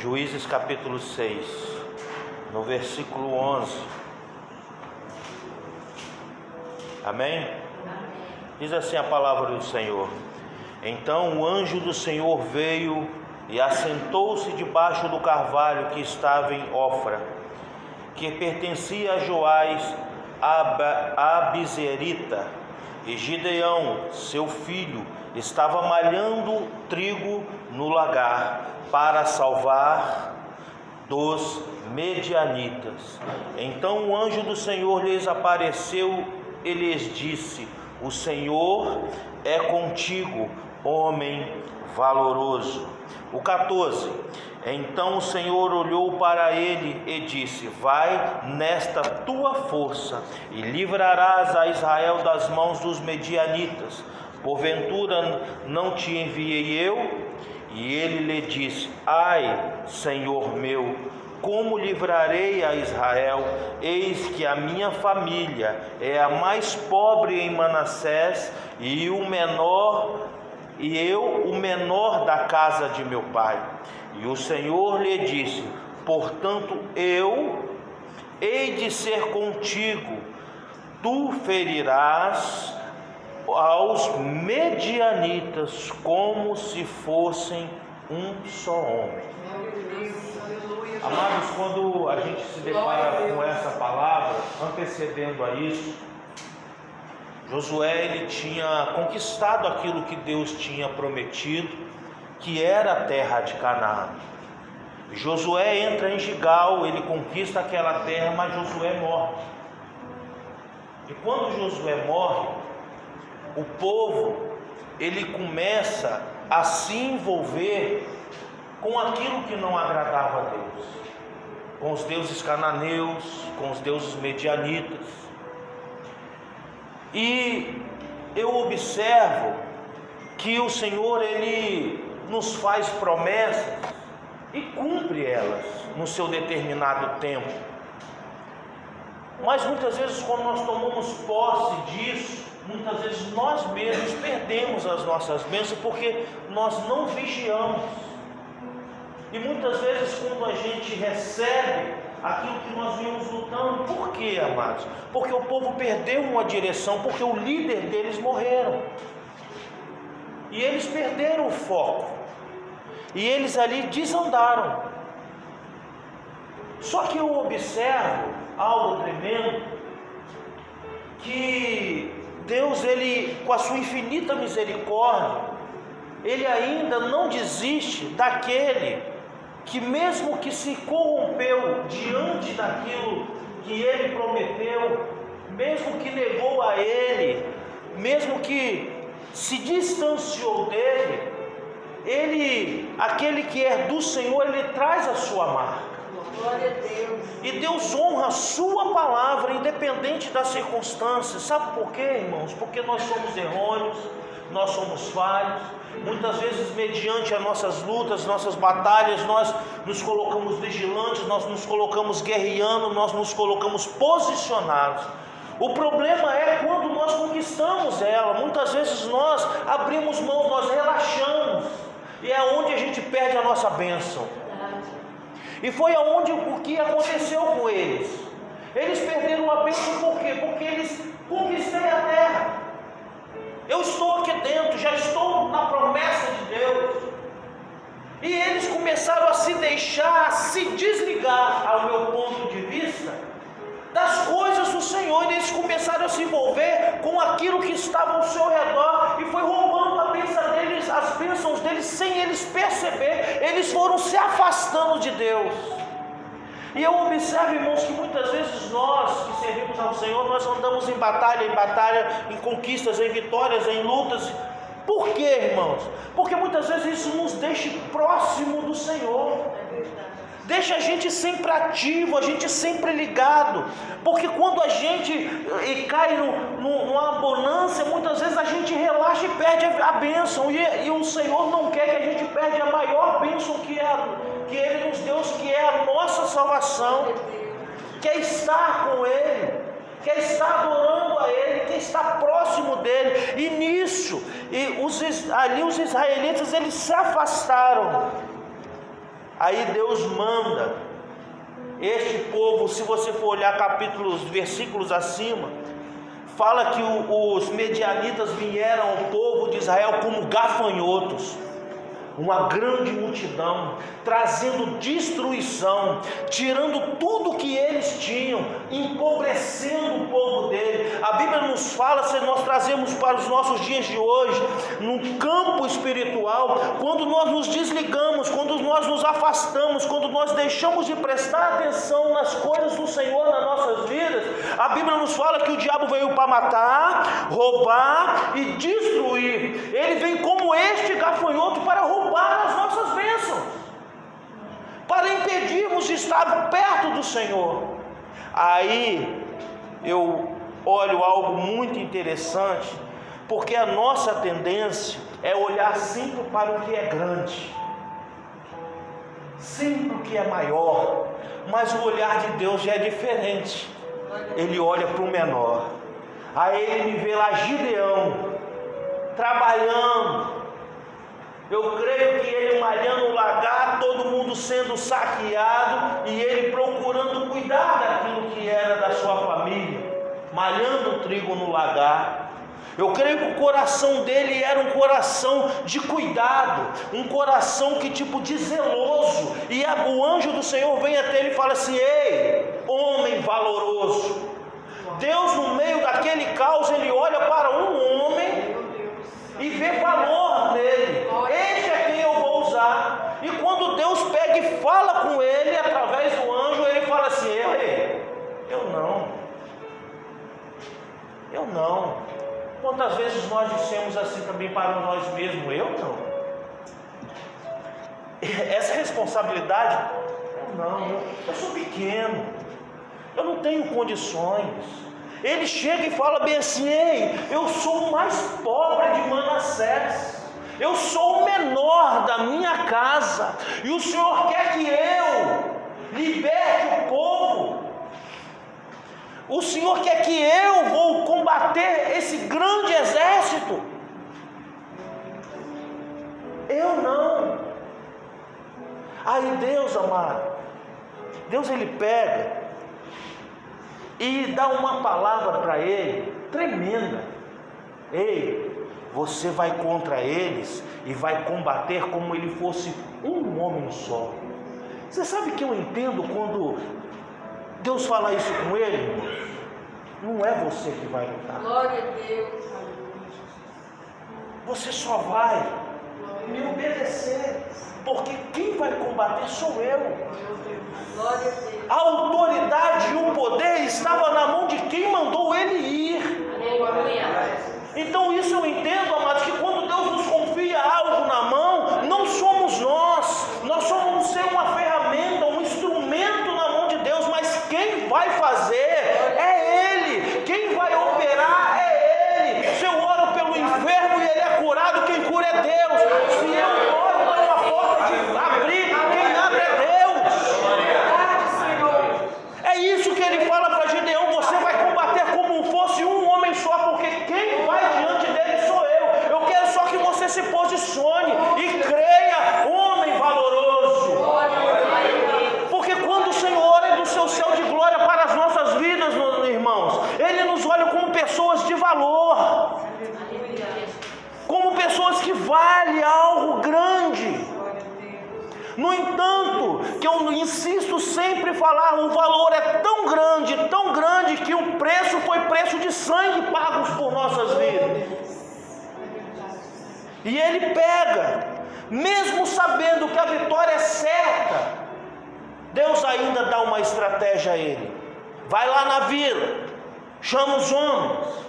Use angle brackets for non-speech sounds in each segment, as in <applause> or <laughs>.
Juízes capítulo 6, no versículo 11. Amém? Diz assim a palavra do Senhor. Então o anjo do Senhor veio e assentou-se debaixo do carvalho que estava em Ofra, que pertencia a Joás Abizerita, e Gideão, seu filho, estava malhando trigo no lagar para salvar dos medianitas. Então o anjo do Senhor lhes apareceu e lhes disse: O Senhor é contigo, homem valoroso. O 14. Então o Senhor olhou para ele e disse: Vai nesta tua força e livrarás a Israel das mãos dos medianitas. Porventura não te enviei eu? E ele lhe disse: Ai, Senhor meu, como livrarei a Israel? Eis que a minha família é a mais pobre em Manassés e o menor e eu o menor da casa de meu pai. E o Senhor lhe disse: Portanto, eu hei de ser contigo, tu ferirás aos medianitas como se fossem um só homem. Amados, quando a gente se depara com essa palavra, antecedendo a isso, Josué ele tinha conquistado aquilo que Deus tinha prometido, que era a terra de Canaã. Josué entra em Gigal, ele conquista aquela terra, mas Josué morre. E quando Josué morre, o povo ele começa a se envolver com aquilo que não agradava a Deus, com os deuses cananeus, com os deuses medianitas. E eu observo que o Senhor ele nos faz promessas e cumpre elas no seu determinado tempo. Mas muitas vezes quando nós tomamos posse disso, muitas vezes nós mesmos perdemos as nossas bênçãos porque nós não vigiamos. E muitas vezes quando a gente recebe aquilo que nós vimos lutando. Por quê, amados? Porque o povo perdeu uma direção, porque o líder deles morreram. E eles perderam o foco. E eles ali desandaram. Só que eu observo algo tremendo que Deus ele com a sua infinita misericórdia, ele ainda não desiste daquele que mesmo que se corrompeu diante daquilo que ele prometeu, mesmo que negou a ele, mesmo que se distanciou dele, ele, aquele que é do Senhor, ele traz a sua marca. Deus. E Deus honra a sua palavra, independente das circunstâncias. Sabe por quê, irmãos? Porque nós somos errôneos, nós somos falhos, Muitas vezes, mediante as nossas lutas, nossas batalhas, nós nos colocamos vigilantes, nós nos colocamos guerreando, nós nos colocamos posicionados. O problema é quando nós conquistamos ela. Muitas vezes nós abrimos mão, nós relaxamos, e é onde a gente perde a nossa bênção. E foi aonde o que aconteceu com eles. Eles perderam a bênção por quê? Porque eles conquistaram a terra. Eu estou aqui dentro, já estou na promessa de Deus. E eles começaram a se deixar, a se desligar, ao meu ponto de vista, das coisas do Senhor. E eles começaram a se envolver com aquilo que estava ao seu redor e foi roubando a bênção deles, as bênçãos deles, sem eles perceber. Eles foram se afastando de Deus. E eu observo, irmãos, que muitas vezes nós que servimos ao Senhor, nós andamos em batalha, em batalha, em conquistas, em vitórias, em lutas. Por quê, irmãos? Porque muitas vezes isso nos deixa próximo do Senhor. Deixa a gente sempre ativo, a gente sempre ligado. Porque quando a gente e cai no, no, numa bonança, muitas vezes a gente relaxa e perde a, a bênção. E, e o Senhor não quer que a gente perde a maior bênção que é que Ele nos deu, que é a nossa salvação, quer estar com Ele, quer estar adorando a Ele, quer estar próximo dEle, e nisso, e os, ali os israelitas eles se afastaram, Aí Deus manda este povo, se você for olhar capítulos, versículos acima, fala que os medianitas vieram ao povo de Israel como gafanhotos uma grande multidão, trazendo destruição, tirando tudo que eles tinham, empobrecendo o povo dele. A Bíblia nos fala, se nós trazemos para os nossos dias de hoje, no campo espiritual, quando nós nos desligamos, quando nós nos afastamos, quando nós deixamos de prestar atenção nas coisas do Senhor nas nossas vidas, a Bíblia nos fala que o diabo veio para matar, roubar e destruir. Ele vem como este gafanhoto para roubar roubar as nossas bênçãos, para impedirmos de estar perto do Senhor. Aí eu olho algo muito interessante, porque a nossa tendência é olhar sempre para o que é grande, sempre o que é maior, mas o olhar de Deus já é diferente. Ele olha para o menor. Aí ele me vê lá Gideão, trabalhando, eu creio que ele malhando o lagar, todo mundo sendo saqueado e ele procurando cuidar daquilo que era da sua família, malhando o trigo no lagar. Eu creio que o coração dele era um coração de cuidado, um coração que tipo de zeloso. E o anjo do Senhor vem até ele e fala assim: Ei, homem valoroso. Deus, no meio daquele caos, ele olha para um homem e vê valor nele. Este é quem eu vou usar. E quando Deus pega e fala com ele através do anjo, ele fala assim: Ei, eu não. Eu não. Quantas vezes nós dissemos assim também para nós mesmos: Eu não. <laughs> Essa responsabilidade, eu não. Eu, eu sou pequeno. Eu não tenho condições. Ele chega e fala bem assim: Ei, eu sou o mais pobre de Manassés. Eu sou o da minha casa. E o Senhor quer que eu liberte o povo. O Senhor quer que eu vou combater esse grande exército. Eu não. Aí Deus, amado, Deus ele pega e dá uma palavra para ele tremenda. Ei, você vai contra eles e vai combater como ele fosse um homem só. Você sabe que eu entendo quando Deus fala isso com ele? Não é você que vai lutar. Glória a Deus. Você só vai me obedecer, porque quem vai combater sou eu. A autoridade e o poder estava na mão de quem mandou ele ir. Então isso eu entendo, amados, que quando Deus nos confia algo na mão, não somos nós, nós somos ser uma ferramenta, um instrumento na mão de Deus, mas quem vai fazer é Ele, quem vai operar é Ele. Se eu oro pelo enfermo e ele é curado, quem cura é Deus. Se eu oro para uma porta de abrir, quem abre é Deus. É isso que ele fala para Gideão: você vai combater como fosse um homem só, porque quem vai diante dele sou eu. Eu quero só que você se posicione e creia, homem valoroso. Porque quando o Senhor olha do seu céu de glória para as nossas vidas, meus irmãos, Ele nos olha como pessoas de valor, como pessoas que valem algo grande. No entanto, que eu insisto sempre em falar, o valor é tão grande, tão grande, que o preço foi preço de sangue pagos por nossas vidas. E ele pega, mesmo sabendo que a vitória é certa, Deus ainda dá uma estratégia a ele. Vai lá na vila, chama os homens.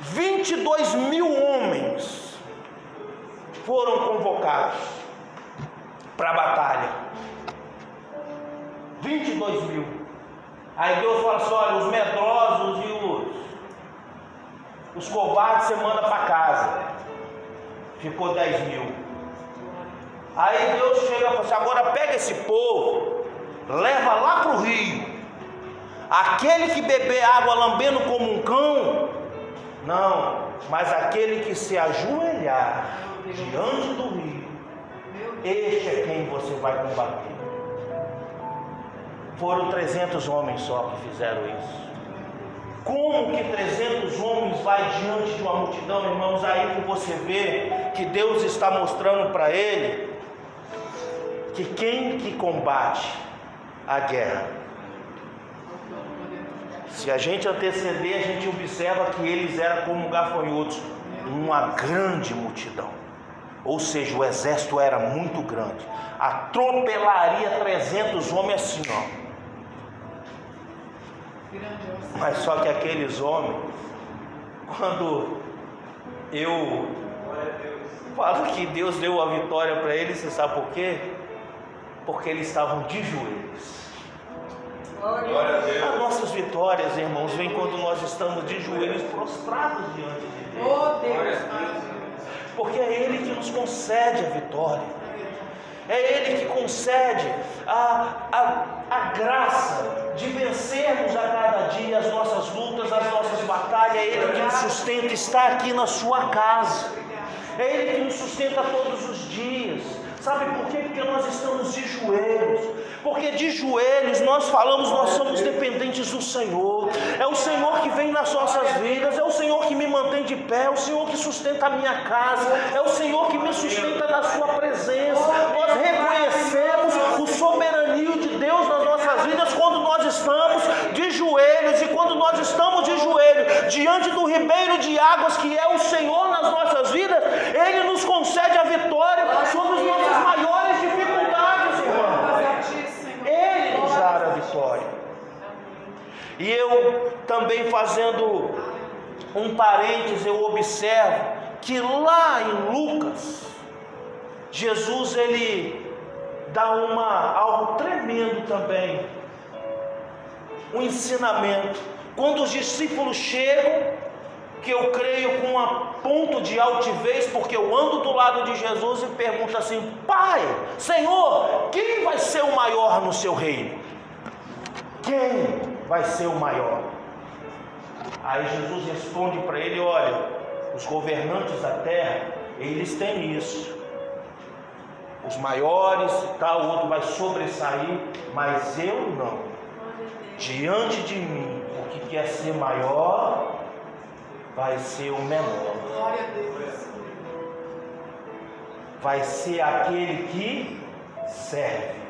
22 mil homens foram convocados para a batalha. 22 mil. Aí Deus fala assim: olha, os medrosos e os, os covardes você manda para casa. Ficou 10 mil. Aí Deus chega e fala assim: agora pega esse povo, leva lá para o rio. Aquele que beber água lambendo como um cão, não, mas aquele que se ajoelhar diante do rio este é quem você vai combater. Foram 300 homens só que fizeram isso. Como que 300 homens vai diante de uma multidão, irmãos? Aí você vê que Deus está mostrando para ele que quem que combate a guerra. Se a gente anteceder, a gente observa que eles eram como gafanhotos, uma grande multidão. Ou seja, o exército era muito grande. Atropelaria 300 homens assim, ó mas só que aqueles homens, quando eu falo que Deus deu a vitória para eles, você sabe por quê? Porque eles estavam de joelhos. As nossas vitórias, irmãos, vêm quando nós estamos de joelhos prostrados diante de Deus. Porque é Ele que nos concede a vitória. É Ele que concede a, a, a graça de vencermos a cada dia as nossas lutas, as nossas batalhas. É Ele que nos sustenta, está aqui na sua casa. É Ele que nos sustenta todos os dias. Sabe por quê? Porque nós estamos de joelhos. Porque de joelhos nós falamos, nós somos dependentes do Senhor. É o Senhor que vem nas nossas vidas, é o Senhor que me mantém de pé, é o Senhor que sustenta a minha casa, é o Senhor que me sustenta na sua presença. Nós reconhecemos o soberania de Deus nas nossas vidas quando nós estamos de joelhos e quando nós estamos de joelho diante do ribeiro de águas que é o Senhor nas nossas vidas, ele nos concede a vitória sobre os nossos maiores dificuldades, irmão. Ele nos dá a vitória. E eu também fazendo um parênteses, eu observo que lá em Lucas, Jesus ele dá uma algo tremendo também, um ensinamento. Quando os discípulos chegam que eu creio com um ponto de altivez, porque eu ando do lado de Jesus e pergunto assim: Pai, Senhor, quem vai ser o maior no seu reino? Quem vai ser o maior? Aí Jesus responde para ele: Olha, os governantes da terra, eles têm isso. Os maiores e tal, o outro vai sobressair, mas eu não. Diante de mim, o que quer ser maior vai ser o menor. Vai ser aquele que serve.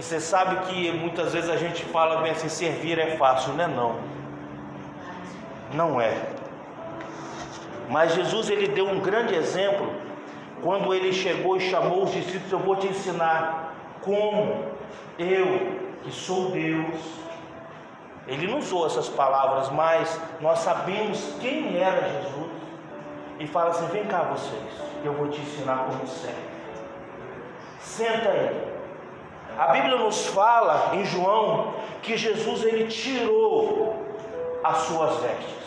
E você sabe que muitas vezes a gente fala bem assim, servir é fácil, não é não. Não é. Mas Jesus ele deu um grande exemplo quando ele chegou e chamou os discípulos, eu vou te ensinar como eu, que sou Deus, ele não usou essas palavras, mas nós sabemos quem era Jesus. E fala assim: vem cá vocês, eu vou te ensinar como serve. Senta aí. A Bíblia nos fala em João que Jesus ele tirou as suas vestes.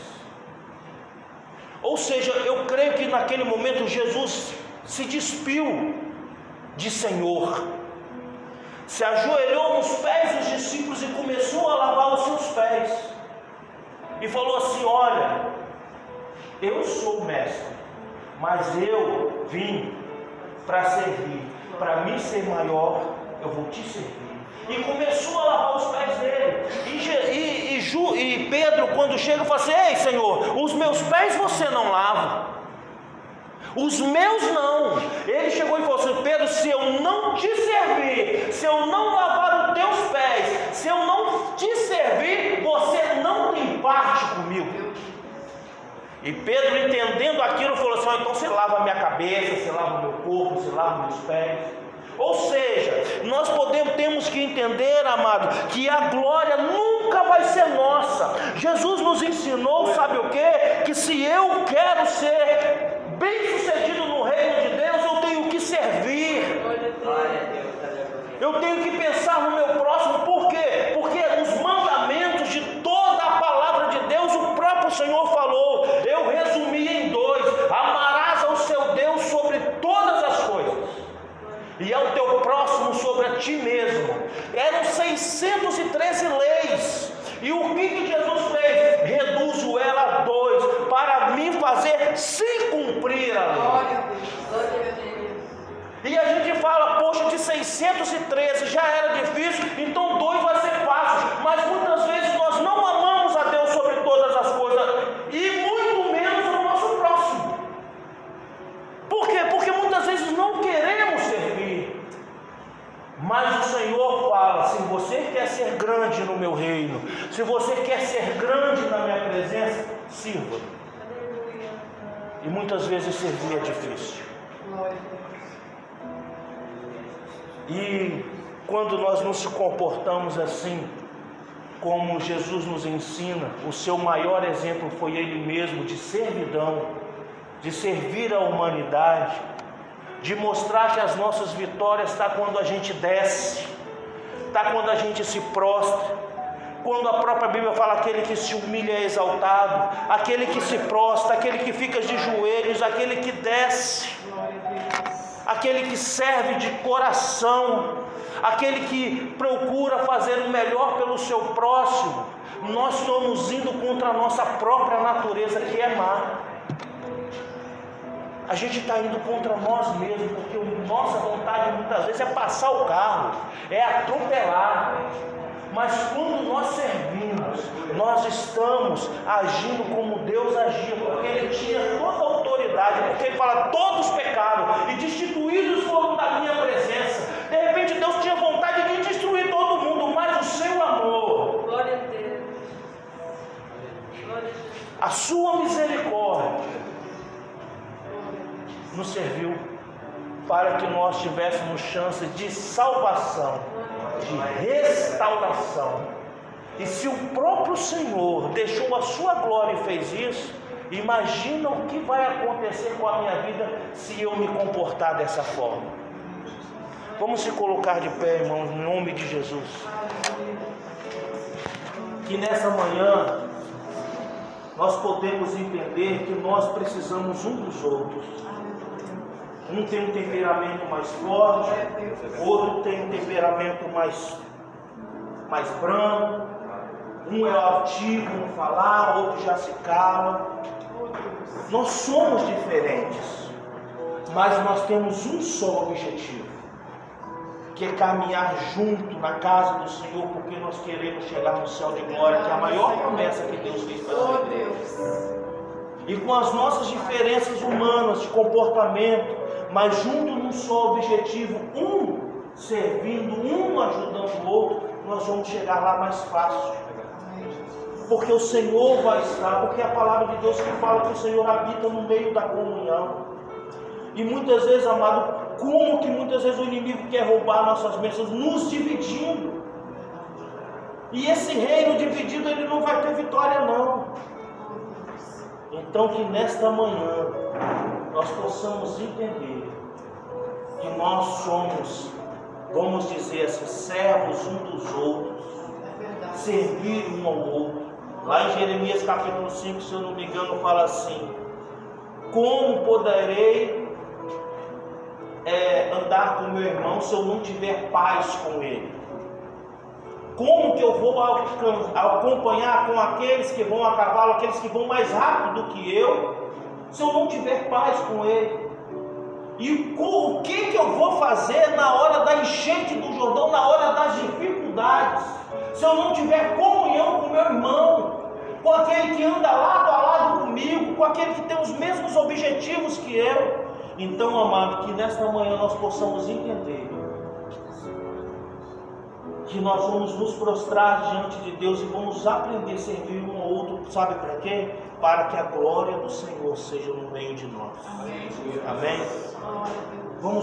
Ou seja, eu creio que naquele momento Jesus se despiu de Senhor se ajoelhou nos pés dos discípulos e começou a lavar os seus pés. E falou assim: Olha, eu sou o mestre, mas eu vim para servir. Para mim ser maior, eu vou te servir. E começou a lavar os pés dele. E, e, e, Ju, e Pedro, quando chega, fala assim: Ei, Senhor, os meus pés você não lava. Os meus não. Ele chegou e falou assim: Pedro, se eu não te servir, se eu não lavar os teus pés, se eu não te servir, você não tem parte comigo. E Pedro, entendendo aquilo, falou assim: então você lava a minha cabeça, você lava o meu corpo, você lava os meus pés. Ou seja, nós podemos, temos que entender, amado, que a glória nunca vai ser nossa. Jesus nos ensinou, sabe o que? Que se eu quero ser bem sucedido no reino de Deus, eu tenho que servir. Eu tenho que pensar no meu próximo, por quê? Porque os mandamentos de toda a palavra de Deus, o próprio Senhor falou. Eu resumi em dois: amarás ao seu Deus sobre todas as coisas, e ao teu próximo sobre a ti mesmo. Eram 613 leis. E o que, Jesus fez? Reduzo ela a dois, para me fazer se cumprir a lei. E a gente fala, poxa, de 613 já era difícil, então dois vai ser fácil. Mas muitas vezes nós não amamos a Deus sobre todas as coisas, e muito menos o nosso próximo. Por quê? Porque muitas vezes não queremos servir. Mas o Senhor fala: se você quer ser grande no meu reino, se você quer ser grande na minha presença, sirva. E muitas vezes servir é difícil. E quando nós não se comportamos assim, como Jesus nos ensina, o seu maior exemplo foi ele mesmo de servidão, de servir a humanidade, de mostrar que as nossas vitórias está quando a gente desce, está quando a gente se prostra, quando a própria Bíblia fala aquele que se humilha é exaltado, aquele que se prostra, aquele que fica de joelhos, aquele que desce, aquele que serve de coração, aquele que procura fazer o melhor pelo seu próximo, nós estamos indo contra a nossa própria natureza que é má. A gente está indo contra nós mesmos, porque a nossa muitas vezes é passar o carro, é atropelar. Mas quando nós servimos, nós estamos agindo como Deus agia, porque Ele tinha toda a autoridade, porque Ele fala: todos pecaram e destituídos foram da minha presença. De repente Deus tinha vontade de destruir todo mundo, mas o seu amor, Glória a Deus. Glória a Deus. a sua misericórdia, nos serviu para que nós tivéssemos chance de salvação, de restauração. E se o próprio Senhor deixou a sua glória e fez isso, imagina o que vai acontecer com a minha vida se eu me comportar dessa forma. Vamos se colocar de pé, irmãos, em nome de Jesus. Que nessa manhã nós podemos entender que nós precisamos um dos outros. Um tem um temperamento mais forte, outro tem um temperamento mais, mais brando, um é ativo no falar, outro já se cala. Nós somos diferentes, mas nós temos um só objetivo, que é caminhar junto na casa do Senhor, porque nós queremos chegar no céu de glória, que é a maior promessa que Deus fez para Oh nós. Deus. E com as nossas diferenças humanas de comportamento, mas junto num só objetivo, um servindo, um ajudando o outro, nós vamos chegar lá mais fácil. Porque o Senhor vai estar, porque é a palavra de Deus que fala que o Senhor habita no meio da comunhão. E muitas vezes, amado, como que muitas vezes o inimigo quer roubar nossas bênçãos, nos dividindo. E esse reino dividido, ele não vai ter vitória, não. Então, que nesta manhã nós possamos entender que nós somos, vamos dizer assim, servos um dos outros, servir um ao outro. Lá em Jeremias capítulo 5, se eu não me engano, fala assim: Como poderei é, andar com meu irmão se eu não tiver paz com ele? Como que eu vou acompanhar com aqueles que vão a cavalo, aqueles que vão mais rápido do que eu, se eu não tiver paz com ele? E o que, que eu vou fazer na hora da enchente do Jordão, na hora das dificuldades, se eu não tiver comunhão com meu irmão, com aquele que anda lado a lado comigo, com aquele que tem os mesmos objetivos que eu? Então, amado, que nesta manhã nós possamos entender que nós vamos nos prostrar diante de Deus e vamos aprender a servir um ao outro, sabe para quê? Para que a glória do Senhor seja no meio de nós. Amém? Glória a Deus. Vamos